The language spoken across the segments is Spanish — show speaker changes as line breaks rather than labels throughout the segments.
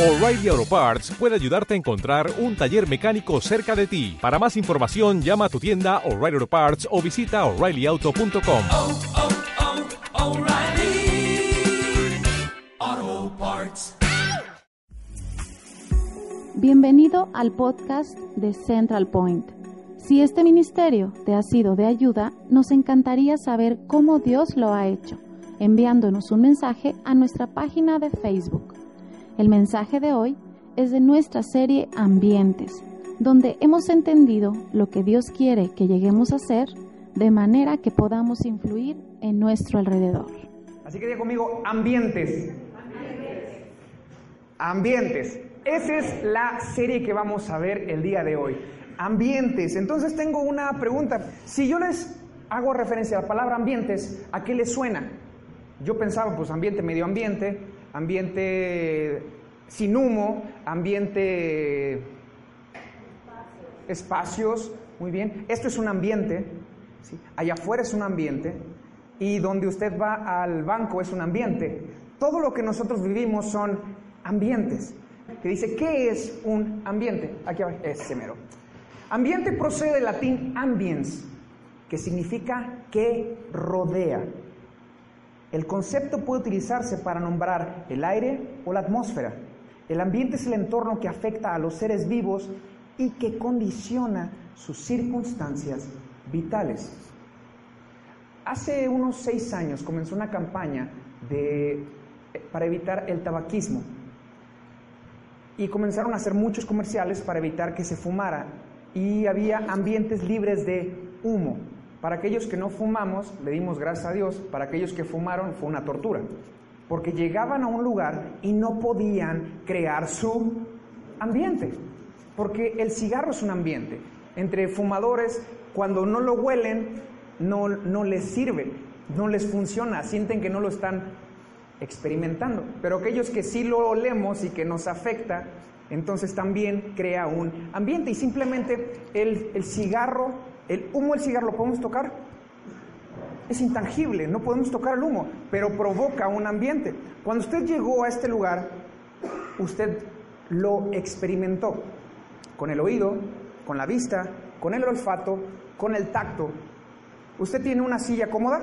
O'Reilly Auto Parts puede ayudarte a encontrar un taller mecánico cerca de ti. Para más información, llama a tu tienda O'Reilly Auto Parts o visita oreillyauto.com.
oh, oh, O'Reilly Auto Parts.
Bienvenido al podcast de Central Point. Si este ministerio te ha sido de ayuda, nos encantaría saber cómo Dios lo ha hecho, enviándonos un mensaje a nuestra página de Facebook. El mensaje de hoy es de nuestra serie Ambientes, donde hemos entendido lo que Dios quiere que lleguemos a ser de manera que podamos influir en nuestro alrededor.
Así que diga conmigo, ambientes. Ambientes. Esa es la serie que vamos a ver el día de hoy. Ambientes. Entonces tengo una pregunta. Si yo les hago referencia a la palabra ambientes, ¿a qué les suena? Yo pensaba, pues ambiente medio ambiente, ambiente sin humo, ambiente espacios, muy bien. Esto es un ambiente, allá afuera es un ambiente y donde usted va al banco es un ambiente. Todo lo que nosotros vivimos son ambientes. Que dice, ¿qué es un ambiente? Aquí abajo, ese mero. Ambiente procede del latín ambiens, que significa que rodea. El concepto puede utilizarse para nombrar el aire o la atmósfera. El ambiente es el entorno que afecta a los seres vivos y que condiciona sus circunstancias vitales. Hace unos seis años comenzó una campaña de, para evitar el tabaquismo y comenzaron a hacer muchos comerciales para evitar que se fumara y había ambientes libres de humo. Para aquellos que no fumamos, le dimos gracias a Dios, para aquellos que fumaron fue una tortura, porque llegaban a un lugar y no podían crear su ambiente, porque el cigarro es un ambiente. Entre fumadores, cuando no lo huelen, no, no les sirve, no les funciona, sienten que no lo están experimentando. Pero aquellos que sí lo olemos y que nos afecta, entonces también crea un ambiente. Y simplemente el, el cigarro, el humo del cigarro, ¿lo podemos tocar? Es intangible, no podemos tocar el humo, pero provoca un ambiente. Cuando usted llegó a este lugar, usted lo experimentó con el oído, con la vista, con el olfato, con el tacto. ¿Usted tiene una silla cómoda?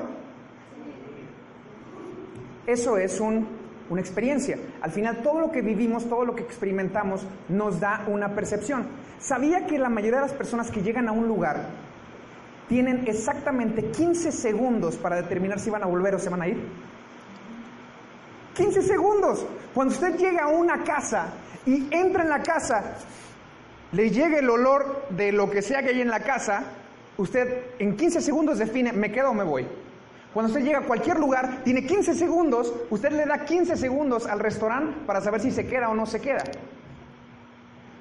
Eso es un, una experiencia. Al final todo lo que vivimos, todo lo que experimentamos nos da una percepción. ¿Sabía que la mayoría de las personas que llegan a un lugar tienen exactamente 15 segundos para determinar si van a volver o se van a ir? 15 segundos. Cuando usted llega a una casa y entra en la casa, le llega el olor de lo que sea que hay en la casa, usted en 15 segundos define, ¿me quedo o me voy? Cuando usted llega a cualquier lugar, tiene 15 segundos, usted le da 15 segundos al restaurante para saber si se queda o no se queda.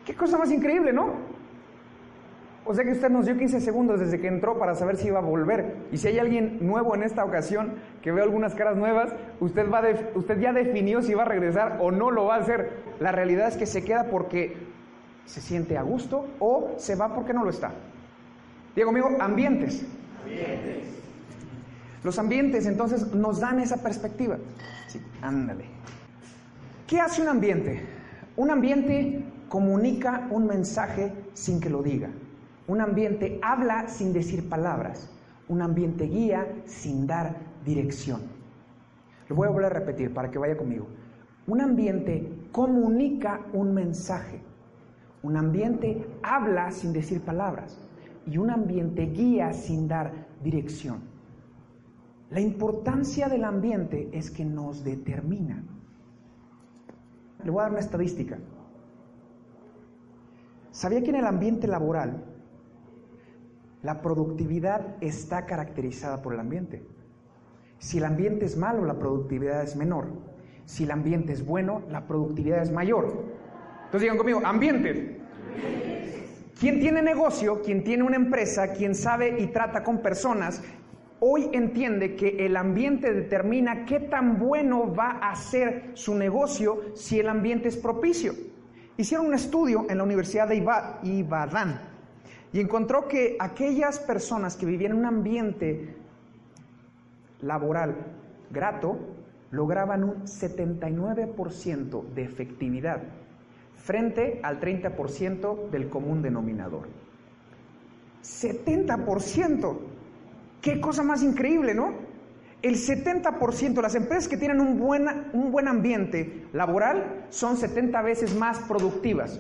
Qué cosa más increíble, ¿no? O sea que usted nos dio 15 segundos desde que entró para saber si iba a volver. Y si hay alguien nuevo en esta ocasión, que veo algunas caras nuevas, usted, va de, usted ya definió si va a regresar o no lo va a hacer. La realidad es que se queda porque se siente a gusto o se va porque no lo está. Diego amigo, ambientes. Ambientes. Los ambientes entonces nos dan esa perspectiva. Sí, ándale. ¿Qué hace un ambiente? Un ambiente comunica un mensaje sin que lo diga. Un ambiente habla sin decir palabras. Un ambiente guía sin dar dirección. Lo voy a volver a repetir para que vaya conmigo. Un ambiente comunica un mensaje. Un ambiente habla sin decir palabras. Y un ambiente guía sin dar dirección. La importancia del ambiente es que nos determina. Le voy a dar una estadística. ¿Sabía que en el ambiente laboral la productividad está caracterizada por el ambiente? Si el ambiente es malo, la productividad es menor. Si el ambiente es bueno, la productividad es mayor. Entonces digan conmigo, ambiente. Quien tiene negocio, quien tiene una empresa, quien sabe y trata con personas, hoy entiende que el ambiente determina qué tan bueno va a ser su negocio si el ambiente es propicio. Hicieron un estudio en la Universidad de Ibadan y encontró que aquellas personas que vivían en un ambiente laboral grato lograban un 79% de efectividad frente al 30% del común denominador. 70%. Qué cosa más increíble, ¿no? El 70%, las empresas que tienen un, buena, un buen ambiente laboral son 70 veces más productivas.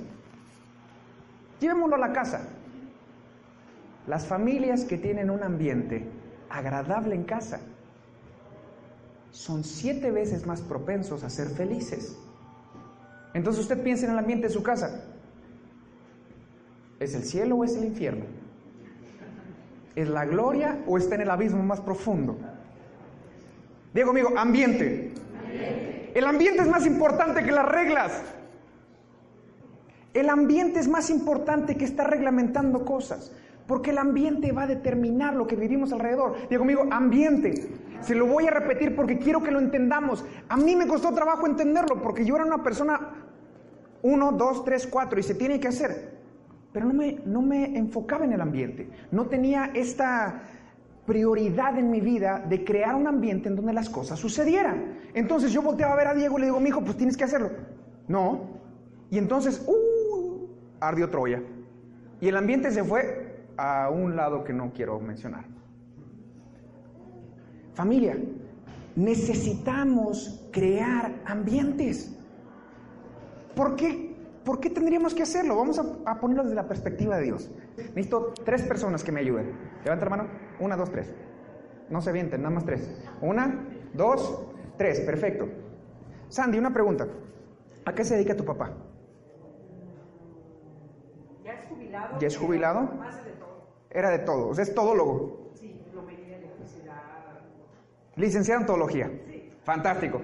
Llevémoslo a la casa. Las familias que tienen un ambiente agradable en casa son siete veces más propensos a ser felices. Entonces usted piensa en el ambiente de su casa. ¿Es el cielo o es el infierno? ¿Es la gloria o está en el abismo más profundo? Diego amigo, ambiente. El ambiente es más importante que las reglas. El ambiente es más importante que estar reglamentando cosas. Porque el ambiente va a determinar lo que vivimos alrededor. Amigo, ambiente. Se lo voy a repetir porque quiero que lo entendamos. A mí me costó trabajo entenderlo porque yo era una persona uno, dos, tres, cuatro y se tiene que hacer. Pero no me, no me enfocaba en el ambiente. No tenía esta prioridad en mi vida de crear un ambiente en donde las cosas sucedieran. Entonces yo volteaba a ver a Diego y le digo, mi hijo, pues tienes que hacerlo. No. Y entonces, uh, ardió Troya. Y el ambiente se fue a un lado que no quiero mencionar. Familia, necesitamos crear ambientes. ¿Por qué, ¿Por qué tendríamos que hacerlo? Vamos a, a, ponerlo desde la perspectiva de Dios. Necesito tres personas que me ayuden. Levanta la mano. Una, dos, tres. No se avienten, nada más tres. Una, dos, tres. Perfecto. Sandy, una pregunta. ¿A qué se dedica tu papá?
Ya es jubilado.
¿Ya es jubilado?
Hace de.
Era de todo. O sea, es todólogo.
Sí, plomería, electricidad.
Licenciado en teología.
Sí.
Fantástico.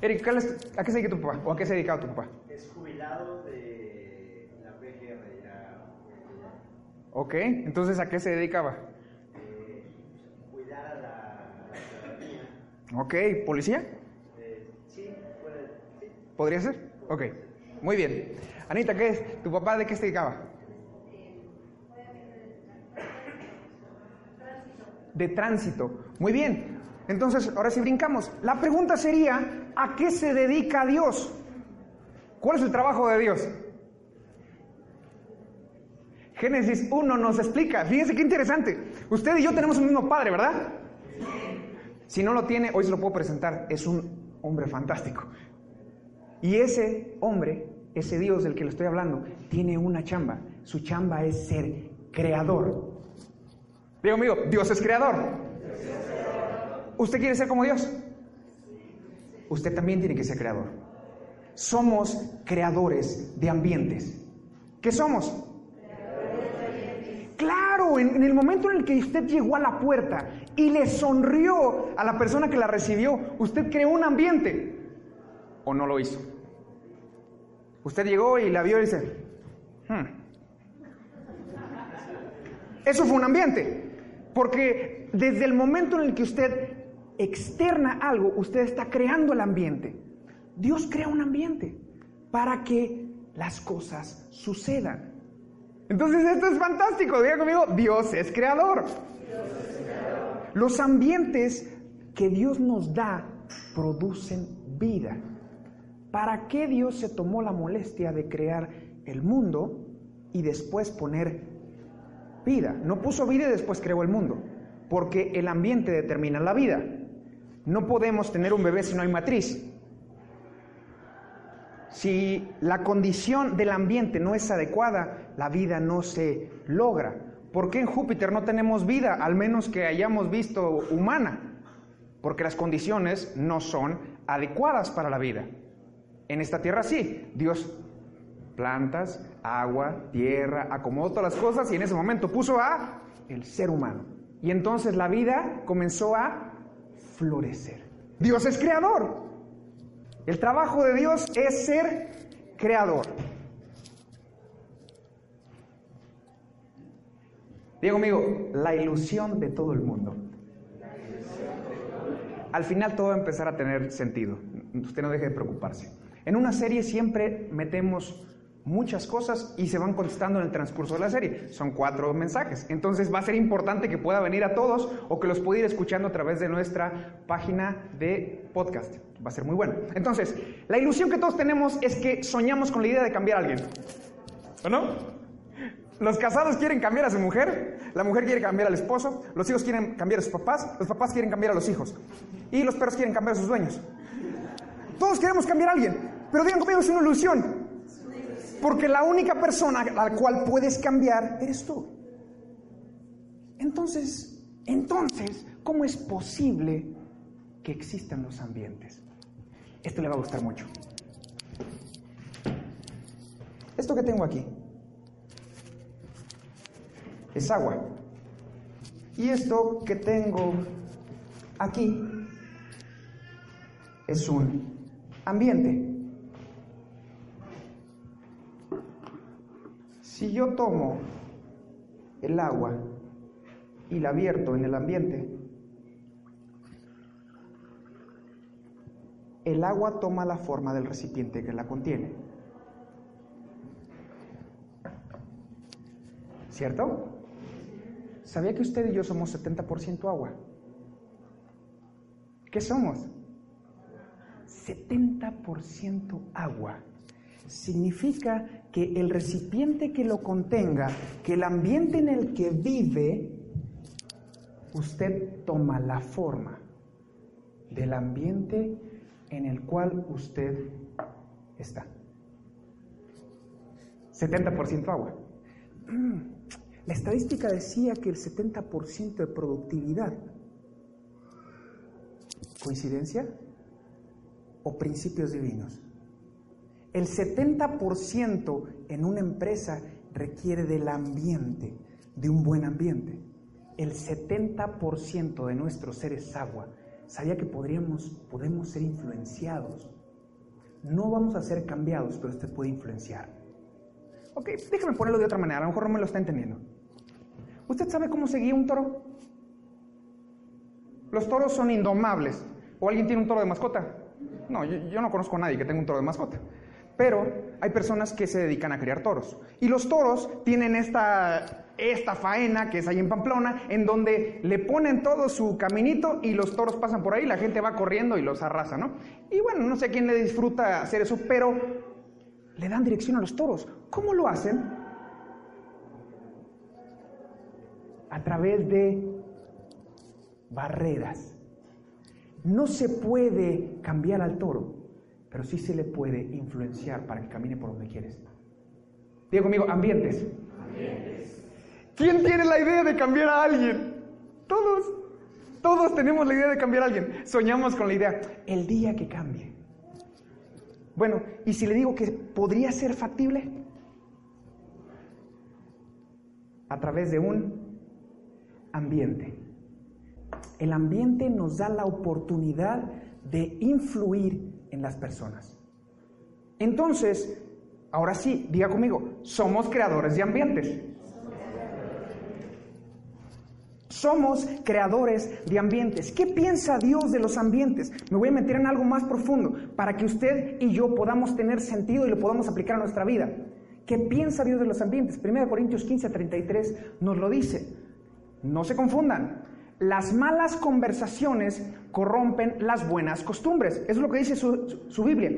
Eric, ¿cuál es- ¿a qué se dedica tu papá? ¿O a qué se dedicaba tu papá?
Es jubilado de la PGR, ya,
Ok, entonces ¿a qué se dedicaba?
eh, cuidar a la, a la ciudadanía.
Ok, ¿policía?
Eh, sí, puede, sí.
¿Podría ser? Ok, muy bien. Anita, ¿qué es? ¿Tu papá de qué se dedicaba? De tránsito. Muy bien. Entonces, ahora sí brincamos. La pregunta sería, ¿a qué se dedica Dios? ¿Cuál es el trabajo de Dios? Génesis 1 nos explica. Fíjense qué interesante. Usted y yo tenemos un mismo padre, ¿verdad? Si no lo tiene, hoy se lo puedo presentar. Es un hombre fantástico. Y ese hombre, ese Dios del que le estoy hablando, tiene una chamba. Su chamba es ser creador. Digo, amigo, Dios es creador. ¿Usted quiere ser como Dios? Usted también tiene que ser creador. Somos creadores de ambientes. ¿Qué somos? Claro, en, el momento en el que usted llegó a la puerta y le sonrió a la persona que la recibió, usted creó un ambiente. ¿O no lo hizo? Usted llegó y la vio y dice, "Hmm". eso fue un ambiente. Porque desde el momento en el que usted externa algo, usted está creando el ambiente. Dios crea un ambiente para que las cosas sucedan. Entonces esto es fantástico, diga conmigo, Dios es creador. Los ambientes que Dios nos da producen vida. ¿Para qué Dios se tomó la molestia de crear el mundo y después poner vida? No puso vida y después creó el mundo, porque el ambiente determina la vida. No podemos tener un bebé si no hay matriz. Si la condición del ambiente no es adecuada, la vida no se logra. ¿Por qué en Júpiter no tenemos vida, al menos que hayamos visto humana? Porque las condiciones no son adecuadas para la vida. En esta tierra sí, Dios plantas, agua, tierra, acomodó todas las cosas y en ese momento puso a el ser humano. Y entonces la vida comenzó a florecer. Dios es creador. El trabajo de Dios es ser creador. Diego amigo, la ilusión de todo el mundo. Al final todo va a empezar a tener sentido. Usted no deje de preocuparse. En una serie siempre metemos muchas cosas y se van contestando en el transcurso de la serie. Son cuatro mensajes. Entonces va a ser importante que pueda venir a todos o que los pueda ir escuchando a través de nuestra página de podcast. Va a ser muy bueno. Entonces, la ilusión que todos tenemos es que soñamos con la idea de cambiar a alguien. ¿O no? Los casados quieren cambiar a su mujer, la mujer quiere cambiar al esposo, los hijos quieren cambiar a sus papás, los papás quieren cambiar a los hijos y los perros quieren cambiar a sus dueños. Todos queremos cambiar a alguien, pero digan conmigo, es una ilusión. Porque la única persona a la cual puedes cambiar eres tú. Entonces, entonces, ¿cómo es posible que existan los ambientes? Esto le va a gustar mucho. Esto que tengo aquí es agua. Y esto que tengo aquí es un ambiente. Si yo tomo el agua y la vierto en el ambiente, el agua toma la forma del recipiente que la contiene. ¿Cierto? ¿Sabía que usted y yo somos 70% agua? ¿Qué somos? 70% agua. Significa que el recipiente que lo contenga, que el ambiente en el que vive, usted toma la forma del ambiente en el cual usted está. 70% agua. La estadística decía que el 70% de productividad. ¿Coincidencia? ¿O principios divinos? El 70% en una empresa requiere del ambiente, de un buen ambiente. El 70% de nuestro ser es agua. Sabía que podríamos, podemos ser influenciados. No vamos a ser cambiados, pero usted puede influenciar. Ok, déjame ponerlo de otra manera, a lo mejor no me lo está entendiendo. ¿Usted sabe cómo se guía un toro? Los toros son indomables. ¿O alguien tiene un toro de mascota? No, yo, yo no conozco a nadie que tenga un toro de mascota. Pero hay personas que se dedican a criar toros. Y los toros tienen esta, esta faena que es ahí en Pamplona, en donde le ponen todo su caminito y los toros pasan por ahí, la gente va corriendo y los arrasa, ¿no? Y bueno, no sé quién le disfruta hacer eso, pero le dan dirección a los toros. ¿Cómo lo hacen? A través de barreras. No se puede cambiar al toro, pero sí se le puede influenciar para que camine por donde quieres. Diga conmigo, ambientes. ¿Quién tiene la idea de cambiar a alguien? Todos. Todos tenemos la idea de cambiar a alguien. Soñamos con la idea, el día que cambie. Bueno, ¿y si le digo que podría ser factible? A través de un ambiente. El ambiente nos da la oportunidad de influir en las personas. Entonces, ahora sí, diga conmigo, somos creadores de ambientes. Somos creadores de ambientes. ¿Qué piensa Dios de los ambientes? Me voy a meter en algo más profundo para que usted y yo podamos tener sentido y lo podamos aplicar a nuestra vida. ¿Qué piensa Dios de los ambientes? 1 Corintios 15, 33 nos lo dice. No se confundan. Las malas conversaciones corrompen las buenas costumbres. Eso es lo que dice su, su- su Biblia.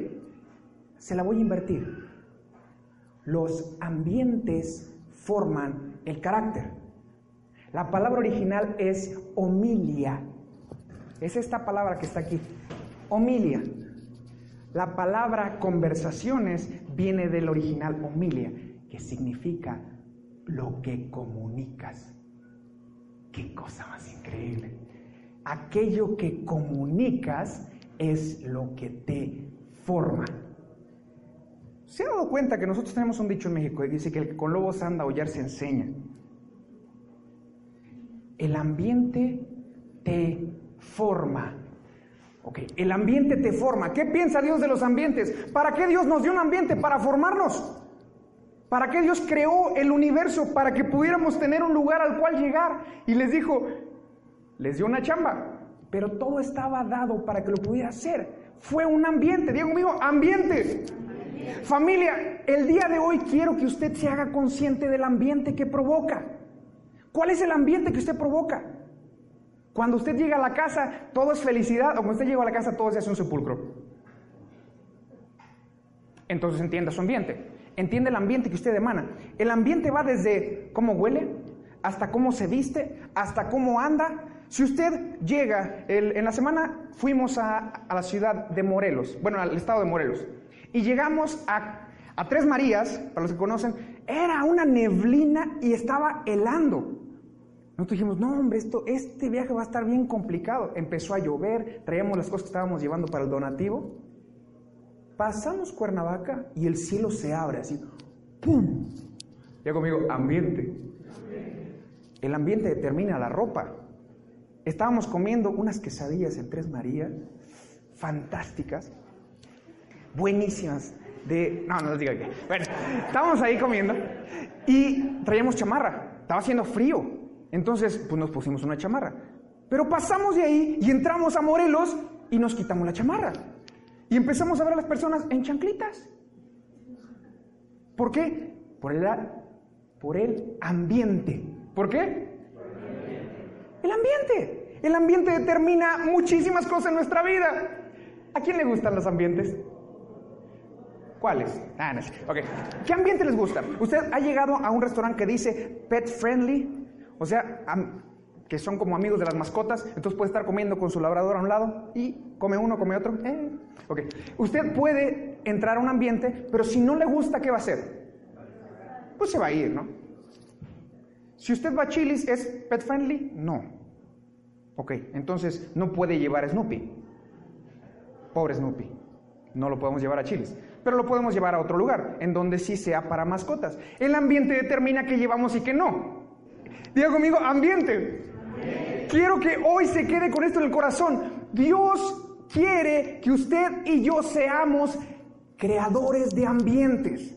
Se la voy a invertir. Los ambientes forman el carácter. La palabra original es homilia. Es esta palabra que está aquí. Homilia. La palabra conversaciones viene del original homilia, que significa lo que comunicas. Qué cosa más increíble. Aquello que comunicas es lo que te forma. ¿Se ha dado cuenta que nosotros tenemos un dicho en México que dice que el que con lobos anda a aullar se enseña? El ambiente te forma. Ok, el ambiente te forma. ¿Qué piensa Dios de los ambientes? ¿Para qué Dios nos dio un ambiente? Para formarnos. ¿Para qué Dios creó el universo? Para que pudiéramos tener un lugar al cual llegar. Y les dijo, les dio una chamba, pero todo estaba dado para que lo pudiera hacer. Fue un ambiente, digo conmigo, ambiente. Familia, el día de hoy quiero que usted se haga consciente del ambiente que provoca. ¿Cuál es el ambiente que usted provoca? Cuando usted llega a la casa, todo es felicidad, o cuando usted llega a la casa, todo se hace un sepulcro. Entonces entienda su ambiente. Entiende el ambiente que usted emana. El ambiente va desde cómo huele, hasta cómo se viste, hasta cómo anda. Si usted llega, el- en la semana fuimos a, a la ciudad de Morelos, bueno, al estado de Morelos, y llegamos a, a Tres Marías, para los que conocen, era una neblina y estaba helando. Nosotros dijimos, no hombre, esto, este viaje va a estar bien complicado. Empezó a llover, traíamos las cosas que estábamos llevando para el donativo. Pasamos Cuernavaca y el cielo se abre así. ¡Pum! Ya conmigo, ambiente. El ambiente determina la ropa. Estábamos comiendo unas quesadillas en Tres Marías, fantásticas, buenísimas. De, no, no les digo qué. Bueno, estábamos ahí comiendo y traíamos chamarra. Estaba haciendo frío. Entonces, pues nos pusimos una chamarra. Pero pasamos de ahí y entramos a Morelos y nos quitamos la chamarra. Y empezamos a ver a las personas en chanclitas. ¿Por qué? Por el, por el ambiente. ¿Por qué? El ambiente. El ambiente determina muchísimas cosas en nuestra vida. ¿A quién le gustan los ambientes? ¿Cuáles? Ah, no sé. Ok. ¿Qué ambiente les gusta? ¿Usted ha llegado a un restaurante que dice pet friendly? O sea, que son como amigos de las mascotas. Entonces puede estar comiendo con su labrador a un lado y come uno, come otro. Eh, Ok. Usted puede entrar a un ambiente, pero si no le gusta, ¿qué va a hacer? Pues se va a ir, ¿no? Si usted va a Chili's, ¿es pet friendly? No. Ok, entonces no puede llevar a Snoopy. Pobre Snoopy. No lo podemos llevar a Chili's. Pero lo podemos llevar a otro lugar, en donde sí sea para mascotas. El ambiente determina qué llevamos y qué no. Diga conmigo, ambiente. Quiero que hoy se quede con esto en el corazón. Dios quiere que usted y yo seamos creadores de ambientes.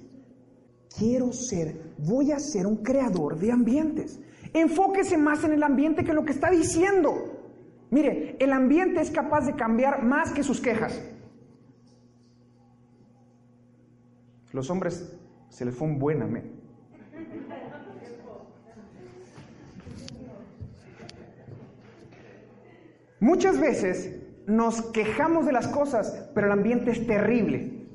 Quiero ser, voy a ser un creador de ambientes. Enfóquese más en el ambiente que en lo que está diciendo. Mire, el ambiente es capaz de cambiar más que sus quejas. Los hombres se les fue un buen amén. Muchas veces nos quejamos de las cosas, pero el ambiente es terrible.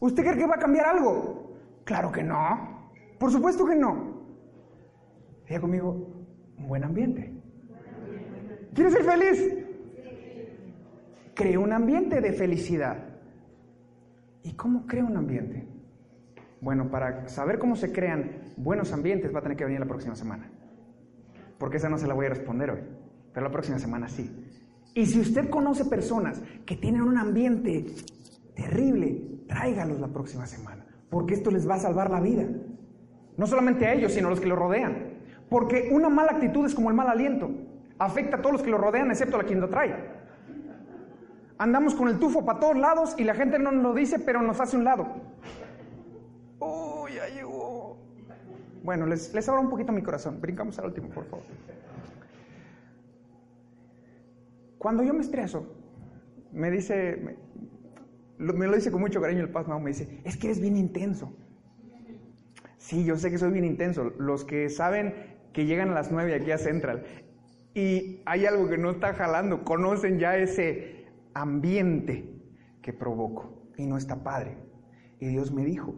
¿Usted cree que va a cambiar algo? Claro que no. Por supuesto que no. Diga conmigo, un buen ambiente. ¿Quieres ser feliz? Cree un ambiente de felicidad. ¿Y cómo crea un ambiente? Bueno, para saber cómo se crean buenos ambientes va a tener que venir la próxima semana. Porque esa no se la voy a responder hoy, pero la próxima semana sí. Y si usted conoce personas que tienen un ambiente terrible, tráigalos la próxima semana, porque esto les va a salvar la vida. No solamente a ellos, sino a los que lo rodean. Porque una mala actitud es como el mal aliento. Afecta a todos los que lo rodean, excepto a quien lo trae. Andamos con el tufo para todos lados y la gente no nos lo dice, pero nos hace un lado. ¡Oh, ya llegó! Bueno, les, les abro un poquito mi corazón. Brincamos al último, por favor. Cuando yo me estreso, me dice, me lo, dice con mucho cariño el Paz Mau, me dice, es que eres bien intenso. Sí, yo sé que soy bien intenso. Los que saben que llegan a las 9 aquí a Central y hay algo que no está jalando, conocen ya ese ambiente que provoco y no está padre. Y Dios me dijo,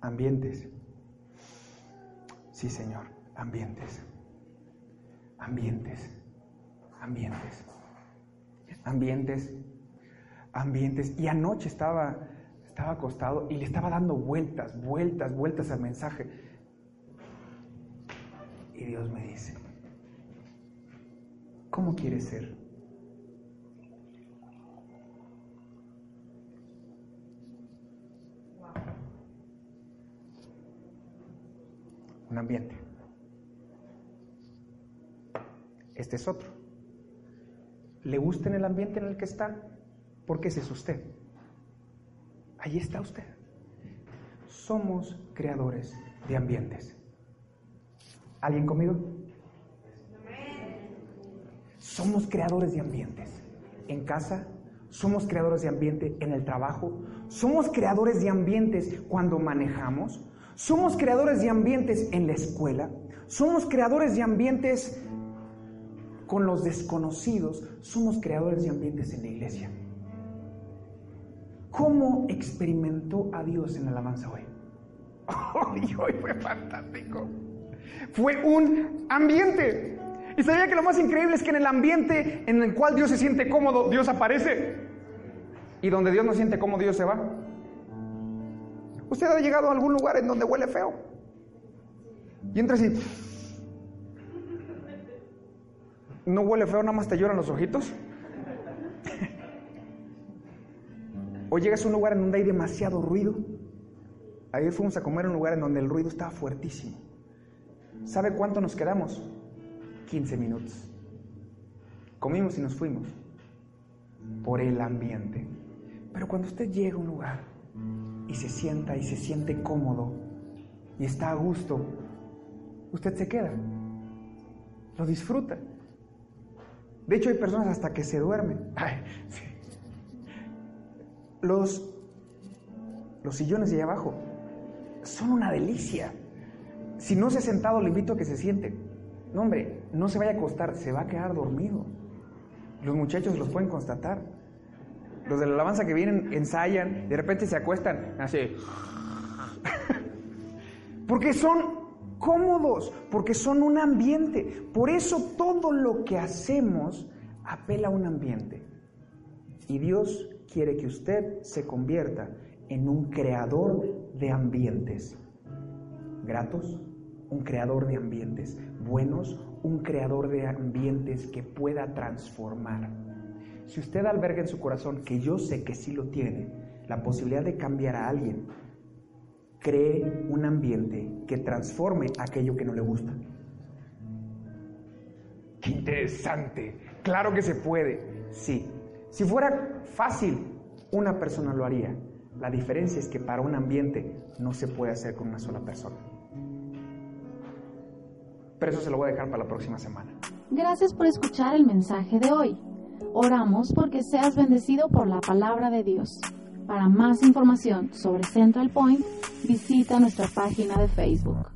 ambientes. Sí, Señor, ambientes. Ambientes. Ambientes. Ambientes. Ambientes. Y anoche estaba, estaba acostado y le estaba dando vueltas, vueltas, vueltas al mensaje. Y Dios me dice, ¿cómo quieres ser? Un ambiente. Este es otro. ¿Le gusta en el ambiente en el que está? Porque ese es usted. Ahí está usted. Somos creadores de ambientes. ¿Alguien conmigo? Somos creadores de ambientes. En casa, somos creadores de ambiente en el trabajo, Somos creadores de ambientes cuando manejamos. Somos creadores de ambientes en la escuela. Somos creadores de ambientes con los desconocidos. Somos creadores de ambientes en la iglesia. ¿Cómo experimentó a Dios en la alabanza hoy? Hoy, hoy fue fantástico. Fue un ambiente. Y sabía que lo más increíble es que en el ambiente en el cual Dios se siente cómodo, Dios aparece. Y donde Dios no siente cómodo, Dios se va. ¿Usted ha llegado a algún lugar en donde huele feo? Y entra así. ¿No huele feo, nada más te lloran los ojitos? O llegas a un lugar en donde hay demasiado ruido. Ayer fuimos a comer en un lugar en donde el ruido estaba fuertísimo. ¿Sabe cuánto nos quedamos? 15 minutos. Comimos y nos fuimos por el ambiente. Pero cuando usted llega a un lugar y se sienta y se siente cómodo y está a gusto, usted se queda. Lo disfruta. De hecho, hay personas hasta que se duermen. Ay, sí. Los, los sillones de allá abajo son una delicia. Si no se ha sentado, le invito a que se siente. No, hombre, no se vaya a acostar, se va a quedar dormido. Los muchachos los pueden constatar. Los de la alabanza que vienen ensayan, de repente se acuestan así. Porque son cómodos, porque son un ambiente. Por eso todo lo que hacemos apela a un ambiente. Y Dios quiere que usted se convierta en un creador de ambientes gratos, un creador de ambientes buenos, un creador de ambientes que pueda transformar. Si usted alberga en su corazón, que yo sé que sí lo tiene, la posibilidad de cambiar a alguien, cree un ambiente que transforme aquello que no le gusta. Qué interesante. Claro que se puede. Sí. Si fuera fácil, una persona lo haría. La diferencia es que para un ambiente no se puede hacer con una sola persona. Pero eso se lo voy a dejar para la próxima semana.
Gracias por escuchar el mensaje de hoy. Oramos porque seas bendecido por la palabra de Dios. Para más información sobre Central Point, visita nuestra página de Facebook.